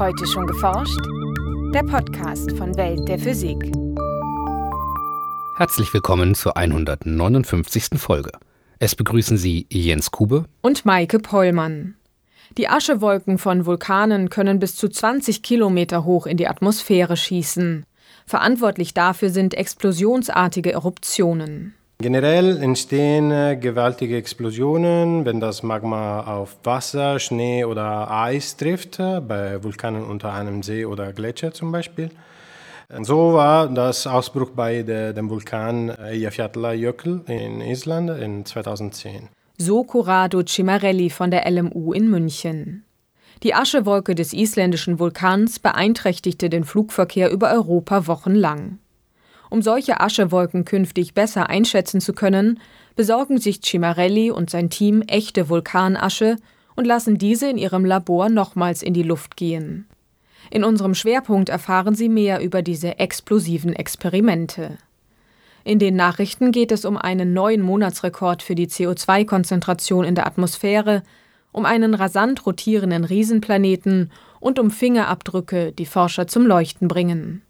Heute schon geforscht? Der Podcast von Welt der Physik. Herzlich willkommen zur 159. Folge. Es begrüßen Sie Jens Kube und Maike Pollmann. Die Aschewolken von Vulkanen können bis zu 20 Kilometer hoch in die Atmosphäre schießen. Verantwortlich dafür sind explosionsartige Eruptionen. Generell entstehen äh, gewaltige Explosionen, wenn das Magma auf Wasser, Schnee oder Eis trifft, äh, bei Vulkanen unter einem See oder Gletscher zum Beispiel. So war das Ausbruch bei der, dem Vulkan Eyjafjallajökull in Island in 2010. So Corrado Cimarelli von der LMU in München. Die Aschewolke des isländischen Vulkans beeinträchtigte den Flugverkehr über Europa wochenlang. Um solche Aschewolken künftig besser einschätzen zu können, besorgen sich Cimarelli und sein Team echte Vulkanasche und lassen diese in ihrem Labor nochmals in die Luft gehen. In unserem Schwerpunkt erfahren Sie mehr über diese explosiven Experimente. In den Nachrichten geht es um einen neuen Monatsrekord für die CO2-Konzentration in der Atmosphäre, um einen rasant rotierenden Riesenplaneten und um Fingerabdrücke, die Forscher zum Leuchten bringen.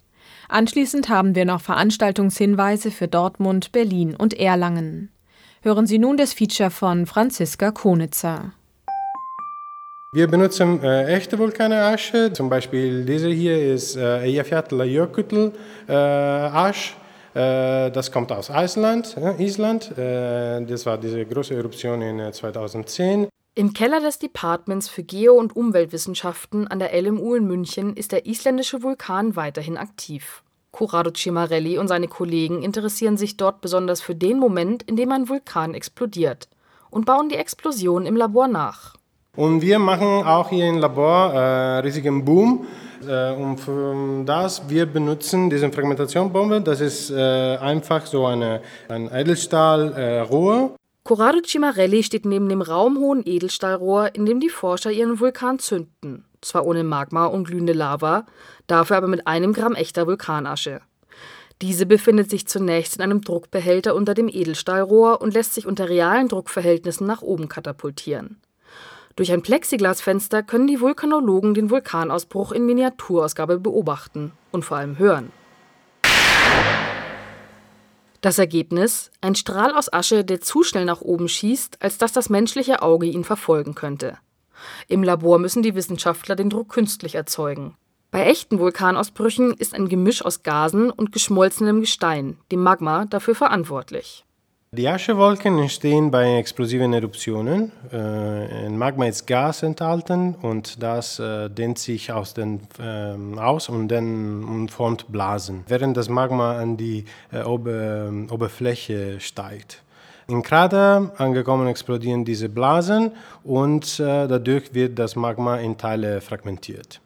Anschließend haben wir noch Veranstaltungshinweise für Dortmund, Berlin und Erlangen. Hören Sie nun das Feature von Franziska Konitzer. Wir benutzen äh, echte Vulkanasche, zum Beispiel diese hier ist äh, Eyjafjallajökull äh, Asch. Äh, das kommt aus Island. Äh, Island. Äh, das war diese große Eruption in 2010. Im Keller des Departments für Geo- und Umweltwissenschaften an der LMU in München ist der isländische Vulkan weiterhin aktiv. Corrado Cimarelli und seine Kollegen interessieren sich dort besonders für den Moment, in dem ein Vulkan explodiert und bauen die Explosion im Labor nach. Und wir machen auch hier im Labor äh, riesigen Boom. Äh, und für das wir benutzen diese Fragmentationsbombe. Das ist äh, einfach so eine, ein Edelstahlrohr. Corrado Cimarelli steht neben dem raumhohen Edelstahlrohr, in dem die Forscher ihren Vulkan zünden. Zwar ohne Magma und glühende Lava, dafür aber mit einem Gramm echter Vulkanasche. Diese befindet sich zunächst in einem Druckbehälter unter dem Edelstahlrohr und lässt sich unter realen Druckverhältnissen nach oben katapultieren. Durch ein Plexiglasfenster können die Vulkanologen den Vulkanausbruch in Miniaturausgabe beobachten und vor allem hören. Das Ergebnis: ein Strahl aus Asche, der zu schnell nach oben schießt, als dass das menschliche Auge ihn verfolgen könnte. Im Labor müssen die Wissenschaftler den Druck künstlich erzeugen. Bei echten Vulkanausbrüchen ist ein Gemisch aus Gasen und geschmolzenem Gestein, dem Magma, dafür verantwortlich die Aschewolken entstehen bei explosiven Eruptionen. Äh, Magma ist Gas enthalten und das äh, dehnt sich aus, den, äh, aus und, dann, formt Blasen, während das Magma an die äh, Ober, Oberfläche steigt. In Krater angekommen explodieren diese Blasen und äh, dadurch wird das Magma in Teile fragmentiert.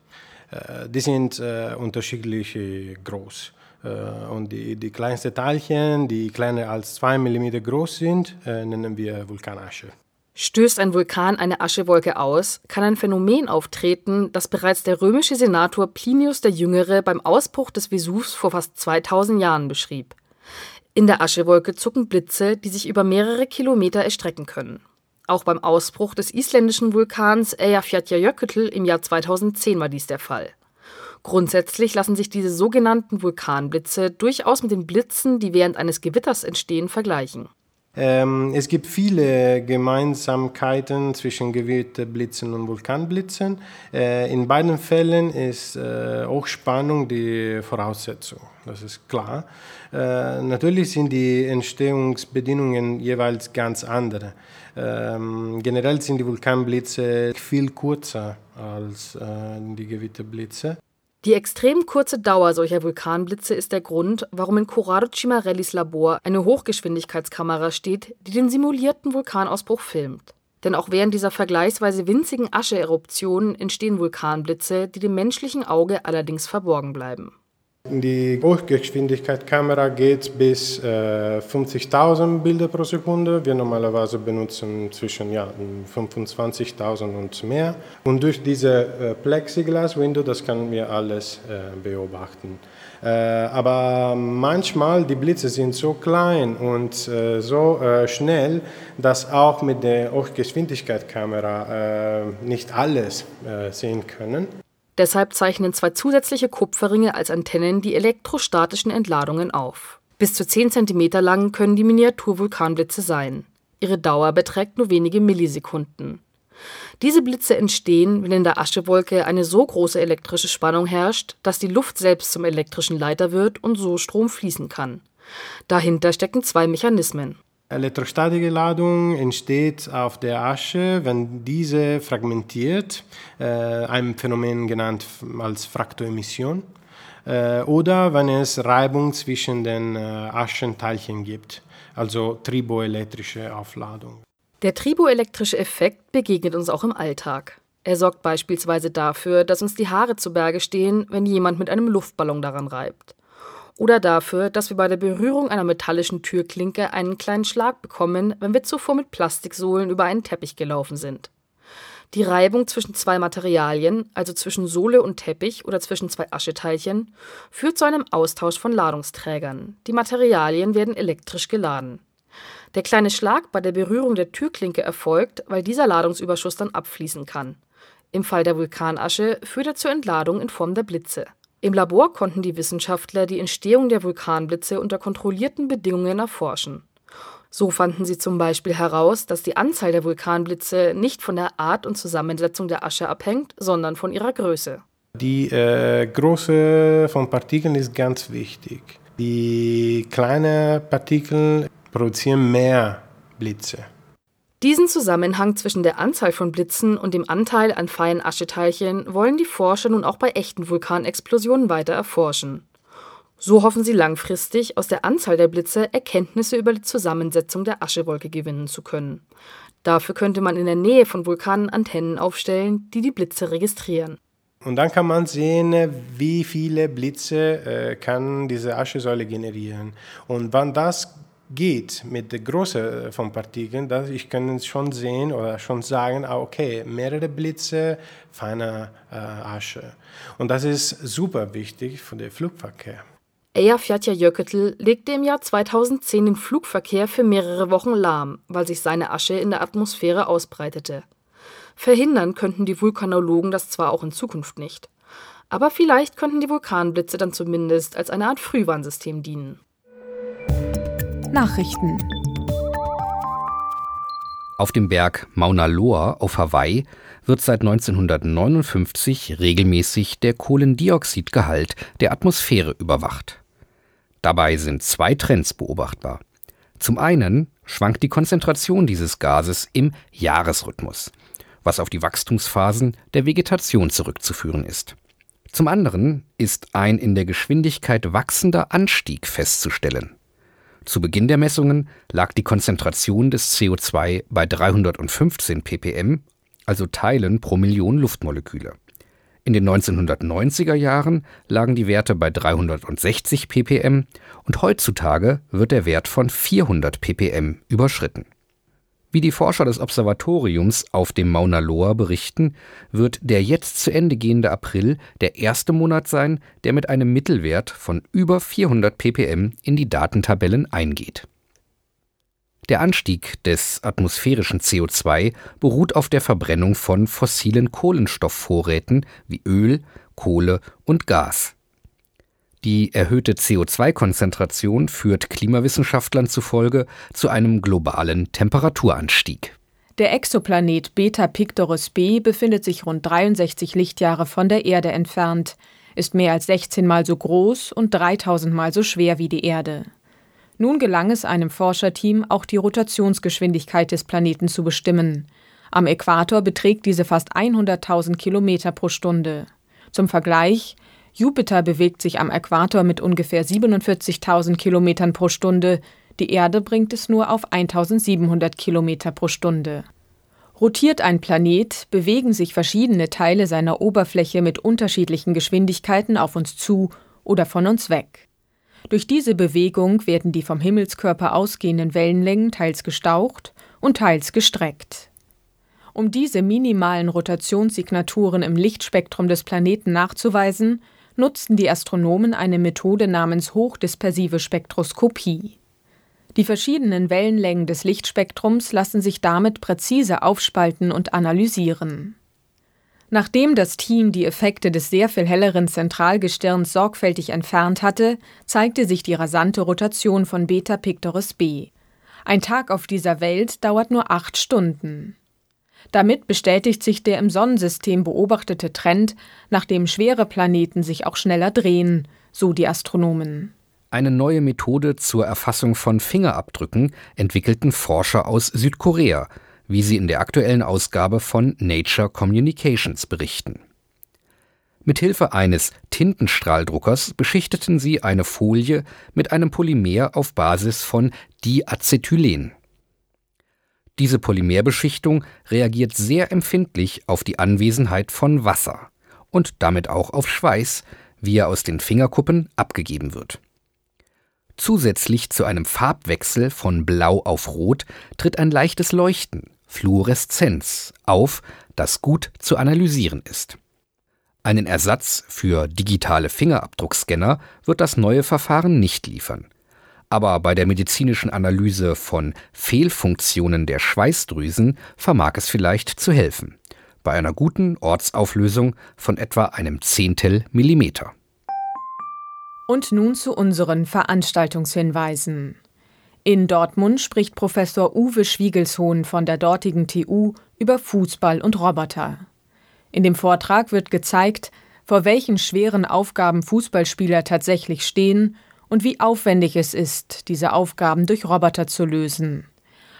Äh, die sind unterschiedlich groß. Äh, und die, die kleinsten Teilchen, die kleiner als 2 mm groß sind, äh, nennen wir Vulkanasche. Stößt ein Vulkan eine Aschewolke aus, kann ein Phänomen auftreten, das bereits der römische Senator Plinius der Jüngere beim Ausbruch des Vesuvs vor fast 2000 Jahren beschrieb. In der Aschewolke zucken Blitze, die sich über mehrere Kilometer erstrecken können. Auch beim Ausbruch des isländischen Vulkans Eyjafjallajökull im Jahr 2010 war dies der Fall. Grundsätzlich lassen sich diese sogenannten Vulkanblitze durchaus mit den Blitzen, die während eines Gewitters entstehen, vergleichen. Ähm, es gibt viele Gemeinsamkeiten zwischen Gewitterblitzen und Vulkanblitzen. Äh, in beiden Fällen ist äh, Hochspannung die Voraussetzung, das ist klar. Äh, natürlich sind die Entstehungsbedingungen jeweils ganz andere. Ähm, generell sind die Vulkanblitze viel kürzer als äh, die Gewitterblitze. Die extrem kurze Dauer solcher Vulkanblitze ist der Grund, warum in Corrado Cimarellis Labor eine Hochgeschwindigkeitskamera steht, die den simulierten Vulkanausbruch filmt. Denn auch während dieser vergleichsweise winzigen Ascheeruptionen entstehen Vulkanblitze, die dem menschlichen Auge allerdings verborgen bleiben die Hochgeschwindigkeitskamera geht bis äh, 50.000 Bilder pro Sekunde. Wir normalerweise benutzen zwischen ja, 25.000 und mehr. Und durch diese äh, Plexiglas-Window, das können wir alles äh, beobachten. Äh, aber manchmal die Blitze sind so klein und äh, so äh, schnell, dass auch mit der Hochgeschwindigkeitskamera nicht alles sehen können. Deshalb zeichnen zwei zusätzliche Kupferringe als Antennen die elektrostatischen Entladungen auf. Bis zu 10 cm lang können die Miniaturvulkanblitze sein. Ihre Dauer beträgt nur wenige Millisekunden. Diese Blitze entstehen, wenn in der Aschewolke eine so große elektrische Spannung herrscht, dass die Luft selbst zum elektrischen Leiter wird und so Strom fließen kann. Dahinter stecken zwei Mechanismen. Elektrostatische Ladung entsteht auf der Asche, wenn diese fragmentiert, äh, ein Phänomen genannt als Fraktoemission, äh, oder wenn es Reibung zwischen den äh, Aschenteilchen gibt, also triboelektrische Aufladung. Der triboelektrische Effekt begegnet uns auch im Alltag. Er sorgt beispielsweise dafür, dass uns die Haare zu Berge stehen, wenn jemand mit einem Luftballon daran reibt oder dafür, dass wir bei der Berührung einer metallischen Türklinke einen kleinen Schlag bekommen, wenn wir zuvor mit Plastiksohlen über einen Teppich gelaufen sind. Die Reibung zwischen zwei Materialien, also zwischen Sohle und Teppich oder zwischen zwei Ascheteilchen, führt zu einem Austausch von Ladungsträgern. Die Materialien werden elektrisch geladen. Der kleine Schlag bei der Berührung der Türklinke erfolgt, weil dieser Ladungsüberschuss dann abfließen kann. Im Fall der Vulkanasche führt er zur Entladung in Form der Blitze. Im Labor konnten die Wissenschaftler die Entstehung der Vulkanblitze unter kontrollierten Bedingungen erforschen. So fanden sie zum Beispiel heraus, dass die Anzahl der Vulkanblitze nicht von der Art und Zusammensetzung der Asche abhängt, sondern von ihrer Größe. Die äh, Größe von Partikeln ist ganz wichtig. Die kleinen Partikel produzieren mehr Blitze. Diesen Zusammenhang zwischen der Anzahl von Blitzen und dem Anteil an feinen Ascheteilchen wollen die Forscher nun auch bei echten Vulkanexplosionen weiter erforschen. So hoffen sie langfristig, aus der Anzahl der Blitze Erkenntnisse über die Zusammensetzung der Aschewolke gewinnen zu können. Dafür könnte man in der Nähe von Vulkanen Antennen aufstellen, die die Blitze registrieren. Und dann kann man sehen, wie viele Blitze äh, kann diese Aschesäule generieren. Und wann das geht mit der Größe von Partikeln, dass ich kann schon sehen oder schon sagen, ah, okay, mehrere Blitze, feine äh, Asche. Und das ist super wichtig für den Flugverkehr. Eyjafjallajökull Jökull legte im Jahr 2010 den Flugverkehr für mehrere Wochen lahm, weil sich seine Asche in der Atmosphäre ausbreitete. Verhindern könnten die Vulkanologen das zwar auch in Zukunft nicht. Aber vielleicht könnten die Vulkanblitze dann zumindest als eine Art Frühwarnsystem dienen. Nachrichten. Auf dem Berg Mauna Loa auf Hawaii wird seit 1959 regelmäßig der Kohlendioxidgehalt der Atmosphäre überwacht. Dabei sind zwei Trends beobachtbar. Zum einen schwankt die Konzentration dieses Gases im Jahresrhythmus, was auf die Wachstumsphasen der Vegetation zurückzuführen ist. Zum anderen ist ein in der Geschwindigkeit wachsender Anstieg festzustellen. Zu Beginn der Messungen lag die Konzentration des CO2 bei 315 ppm, also Teilen pro Million Luftmoleküle. In den 1990er Jahren lagen die Werte bei 360 ppm und heutzutage wird der Wert von 400 ppm überschritten wie die Forscher des Observatoriums auf dem Mauna Loa berichten, wird der jetzt zu Ende gehende April der erste Monat sein, der mit einem Mittelwert von über 400 ppm in die Datentabellen eingeht. Der Anstieg des atmosphärischen CO2 beruht auf der Verbrennung von fossilen Kohlenstoffvorräten wie Öl, Kohle und Gas die erhöhte CO2-Konzentration führt Klimawissenschaftlern zufolge zu einem globalen Temperaturanstieg. Der Exoplanet Beta Pictoris b befindet sich rund 63 Lichtjahre von der Erde entfernt, ist mehr als 16 Mal so groß und 3000 Mal so schwer wie die Erde. Nun gelang es einem Forscherteam, auch die Rotationsgeschwindigkeit des Planeten zu bestimmen. Am Äquator beträgt diese fast 100.000 Kilometer pro Stunde. Zum Vergleich, Jupiter bewegt sich am Äquator mit ungefähr 47.000 Kilometern pro Stunde, die Erde bringt es nur auf 1700 Kilometer pro Stunde. Rotiert ein Planet, bewegen sich verschiedene Teile seiner Oberfläche mit unterschiedlichen Geschwindigkeiten auf uns zu oder von uns weg. Durch diese Bewegung werden die vom Himmelskörper ausgehenden Wellenlängen teils gestaucht und teils gestreckt. Um diese minimalen Rotationssignaturen im Lichtspektrum des Planeten nachzuweisen, nutzten die Astronomen eine Methode namens hochdispersive Spektroskopie. Die verschiedenen Wellenlängen des Lichtspektrums lassen sich damit präzise aufspalten und analysieren. Nachdem das Team die Effekte des sehr viel helleren Zentralgestirns sorgfältig entfernt hatte, zeigte sich die rasante Rotation von Beta Pictoris b. Ein Tag auf dieser Welt dauert nur acht Stunden. Damit bestätigt sich der im Sonnensystem beobachtete Trend, nachdem schwere Planeten sich auch schneller drehen, so die Astronomen. Eine neue Methode zur Erfassung von Fingerabdrücken entwickelten Forscher aus Südkorea, wie sie in der aktuellen Ausgabe von Nature Communications berichten. Mithilfe eines Tintenstrahldruckers beschichteten sie eine Folie mit einem Polymer auf Basis von Diacetylen. Diese Polymerbeschichtung reagiert sehr empfindlich auf die Anwesenheit von Wasser und damit auch auf Schweiß, wie er aus den Fingerkuppen abgegeben wird. Zusätzlich zu einem Farbwechsel von Blau auf Rot tritt ein leichtes Leuchten, Fluoreszenz, auf, das gut zu analysieren ist. Einen Ersatz für digitale Fingerabdruckscanner wird das neue Verfahren nicht liefern. Aber bei der medizinischen Analyse von Fehlfunktionen der Schweißdrüsen vermag es vielleicht zu helfen. Bei einer guten Ortsauflösung von etwa einem Zehntel Millimeter. Und nun zu unseren Veranstaltungshinweisen. In Dortmund spricht Professor Uwe Schwiegelshohn von der dortigen TU über Fußball und Roboter. In dem Vortrag wird gezeigt, vor welchen schweren Aufgaben Fußballspieler tatsächlich stehen und wie aufwendig es ist, diese Aufgaben durch Roboter zu lösen.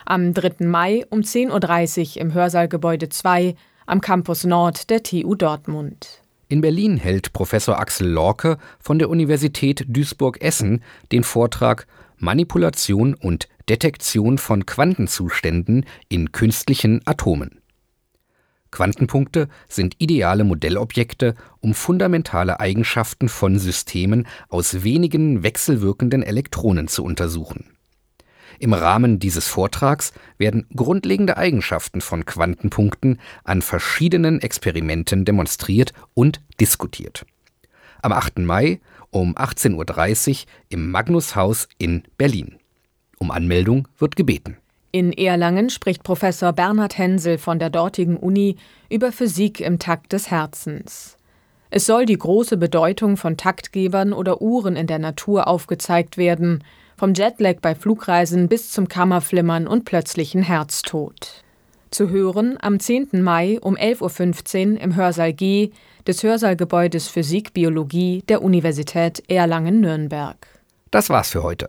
Am 3. Mai um 10.30 Uhr im Hörsaalgebäude 2 am Campus Nord der TU Dortmund. In Berlin hält Professor Axel Lorke von der Universität Duisburg-Essen den Vortrag Manipulation und Detektion von Quantenzuständen in künstlichen Atomen. Quantenpunkte sind ideale Modellobjekte, um fundamentale Eigenschaften von Systemen aus wenigen wechselwirkenden Elektronen zu untersuchen. Im Rahmen dieses Vortrags werden grundlegende Eigenschaften von Quantenpunkten an verschiedenen Experimenten demonstriert und diskutiert. Am 8. Mai um 18.30 Uhr im Magnushaus in Berlin. Um Anmeldung wird gebeten. In Erlangen spricht Professor Bernhard Hensel von der dortigen Uni über Physik im Takt des Herzens. Es soll die große Bedeutung von Taktgebern oder Uhren in der Natur aufgezeigt werden, vom Jetlag bei Flugreisen bis zum Kammerflimmern und plötzlichen Herztod. Zu hören am 10. Mai um 11.15 Uhr im Hörsaal G des Hörsaalgebäudes Physik Biologie der Universität Erlangen-Nürnberg. Das war's für heute.